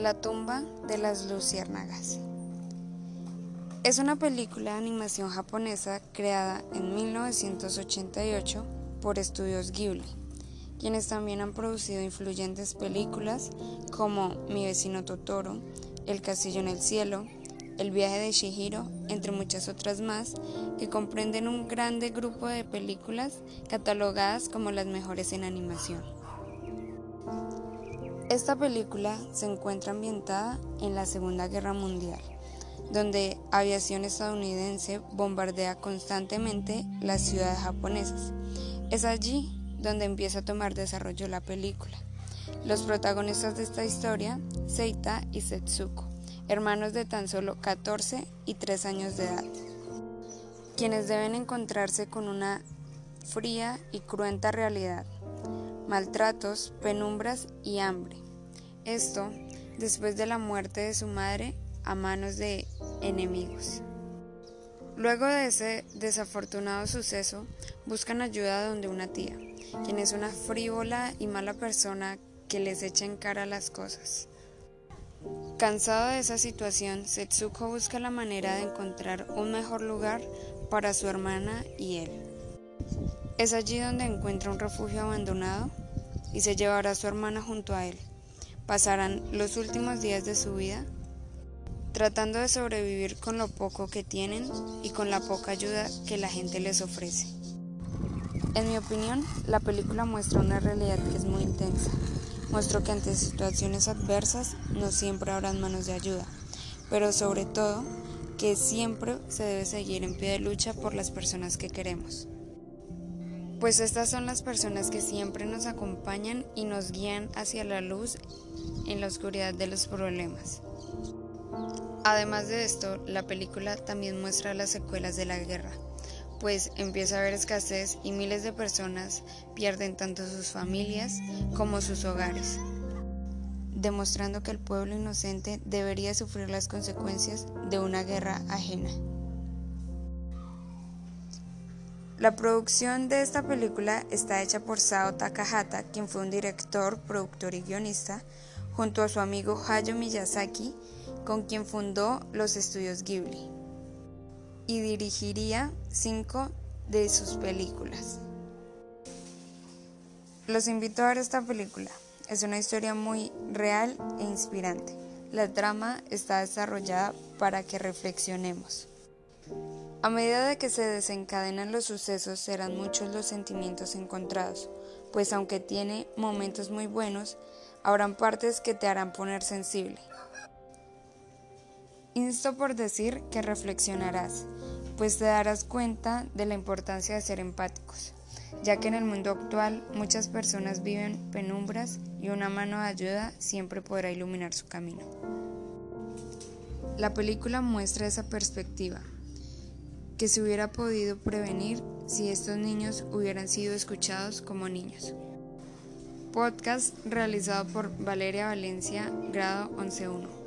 La tumba de las luciérnagas. Es una película de animación japonesa creada en 1988 por Estudios Ghibli, quienes también han producido influyentes películas como Mi vecino Totoro, El castillo en el cielo, El viaje de Shihiro, entre muchas otras más, que comprenden un grande grupo de películas catalogadas como las mejores en animación. Esta película se encuentra ambientada en la Segunda Guerra Mundial, donde aviación estadounidense bombardea constantemente las ciudades japonesas. Es allí donde empieza a tomar desarrollo la película. Los protagonistas de esta historia, Seita y Setsuko, hermanos de tan solo 14 y 3 años de edad, quienes deben encontrarse con una fría y cruenta realidad maltratos, penumbras y hambre. Esto después de la muerte de su madre a manos de enemigos. Luego de ese desafortunado suceso, buscan ayuda donde una tía, quien es una frívola y mala persona que les echa en cara las cosas. Cansado de esa situación, Setsuko busca la manera de encontrar un mejor lugar para su hermana y él. Es allí donde encuentra un refugio abandonado y se llevará a su hermana junto a él. Pasarán los últimos días de su vida tratando de sobrevivir con lo poco que tienen y con la poca ayuda que la gente les ofrece. En mi opinión, la película muestra una realidad que es muy intensa. Muestra que ante situaciones adversas no siempre habrán manos de ayuda, pero sobre todo que siempre se debe seguir en pie de lucha por las personas que queremos pues estas son las personas que siempre nos acompañan y nos guían hacia la luz en la oscuridad de los problemas. Además de esto, la película también muestra las secuelas de la guerra, pues empieza a haber escasez y miles de personas pierden tanto sus familias como sus hogares, demostrando que el pueblo inocente debería sufrir las consecuencias de una guerra ajena. La producción de esta película está hecha por Sao Takahata, quien fue un director, productor y guionista, junto a su amigo Hayao Miyazaki, con quien fundó los estudios Ghibli, y dirigiría cinco de sus películas. Los invito a ver esta película. Es una historia muy real e inspirante. La trama está desarrollada para que reflexionemos. A medida de que se desencadenan los sucesos serán muchos los sentimientos encontrados, pues aunque tiene momentos muy buenos, habrán partes que te harán poner sensible. Insto por decir que reflexionarás, pues te darás cuenta de la importancia de ser empáticos, ya que en el mundo actual muchas personas viven penumbras y una mano de ayuda siempre podrá iluminar su camino. La película muestra esa perspectiva, que se hubiera podido prevenir si estos niños hubieran sido escuchados como niños. Podcast realizado por Valeria Valencia, grado 11.1.